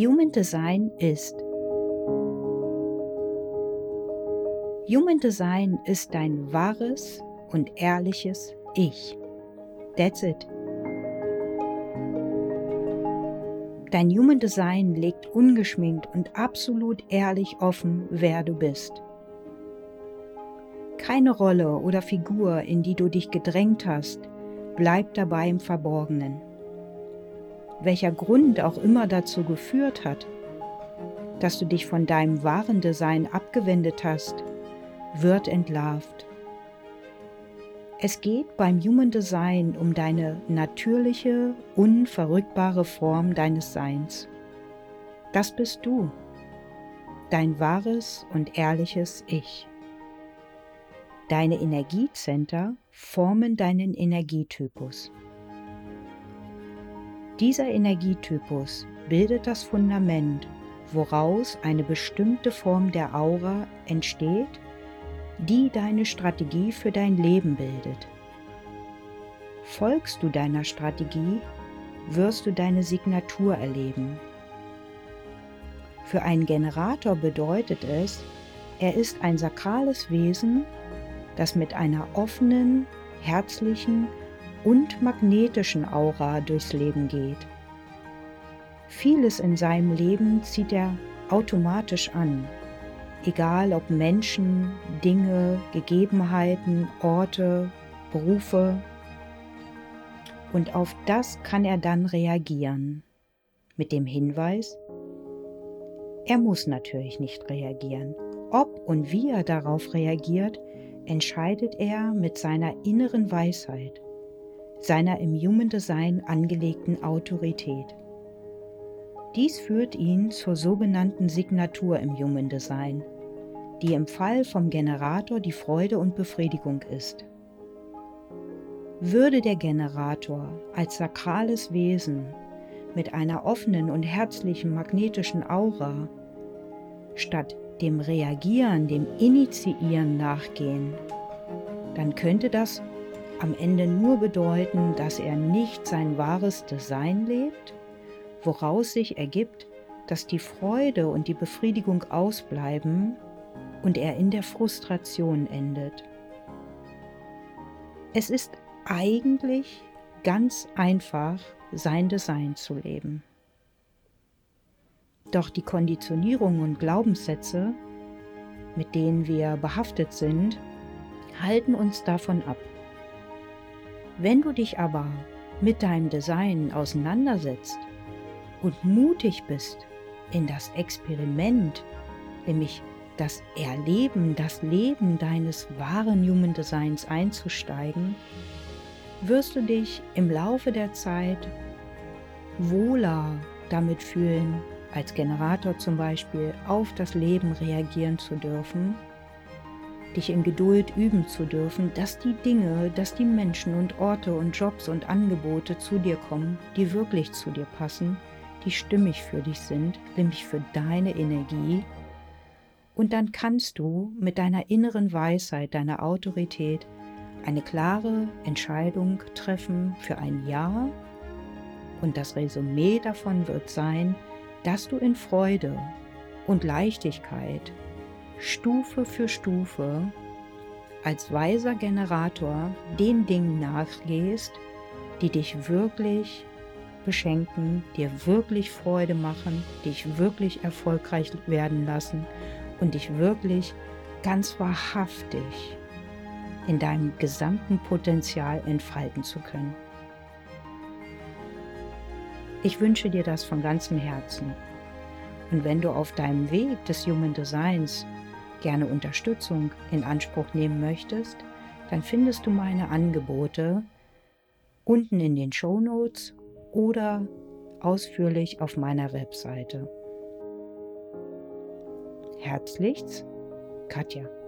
Human Design ist Human Design ist dein wahres und ehrliches Ich. That's it. Dein Human Design legt ungeschminkt und absolut ehrlich offen, wer du bist. Keine Rolle oder Figur, in die du dich gedrängt hast, bleibt dabei im Verborgenen. Welcher Grund auch immer dazu geführt hat, dass du dich von deinem wahren Design abgewendet hast, wird entlarvt. Es geht beim Human Design um deine natürliche, unverrückbare Form deines Seins. Das bist du, dein wahres und ehrliches Ich. Deine Energiezenter formen deinen Energietypus. Dieser Energietypus bildet das Fundament, woraus eine bestimmte Form der Aura entsteht die deine Strategie für dein Leben bildet. Folgst du deiner Strategie, wirst du deine Signatur erleben. Für einen Generator bedeutet es, er ist ein sakrales Wesen, das mit einer offenen, herzlichen und magnetischen Aura durchs Leben geht. Vieles in seinem Leben zieht er automatisch an egal ob Menschen, Dinge, Gegebenheiten, Orte, Berufe. Und auf das kann er dann reagieren. Mit dem Hinweis, er muss natürlich nicht reagieren. Ob und wie er darauf reagiert, entscheidet er mit seiner inneren Weisheit, seiner im Human Design angelegten Autorität. Dies führt ihn zur sogenannten Signatur im Human Design, die im Fall vom Generator die Freude und Befriedigung ist. Würde der Generator als sakrales Wesen mit einer offenen und herzlichen magnetischen Aura statt dem Reagieren, dem Initiieren nachgehen, dann könnte das am Ende nur bedeuten, dass er nicht sein wahres Design lebt, woraus sich ergibt, dass die Freude und die Befriedigung ausbleiben und er in der Frustration endet. Es ist eigentlich ganz einfach, sein Design zu leben. Doch die Konditionierungen und Glaubenssätze, mit denen wir behaftet sind, halten uns davon ab. Wenn du dich aber mit deinem Design auseinandersetzt und mutig bist, in das Experiment, nämlich das Erleben, das Leben deines wahren Human Designs einzusteigen, wirst du dich im Laufe der Zeit wohler damit fühlen, als Generator zum Beispiel auf das Leben reagieren zu dürfen, dich in Geduld üben zu dürfen, dass die Dinge, dass die Menschen und Orte und Jobs und Angebote zu dir kommen, die wirklich zu dir passen die stimmig für dich sind, nämlich für deine Energie. Und dann kannst du mit deiner inneren Weisheit, deiner Autorität eine klare Entscheidung treffen für ein Ja. Und das Resümee davon wird sein, dass du in Freude und Leichtigkeit Stufe für Stufe als weiser Generator den Dingen nachgehst, die dich wirklich beschenken, dir wirklich Freude machen, dich wirklich erfolgreich werden lassen und dich wirklich ganz wahrhaftig in deinem gesamten Potenzial entfalten zu können. Ich wünsche dir das von ganzem Herzen. Und wenn du auf deinem Weg des Human Designs gerne Unterstützung in Anspruch nehmen möchtest, dann findest du meine Angebote unten in den Show Notes oder ausführlich auf meiner Webseite. Herzlichst, Katja.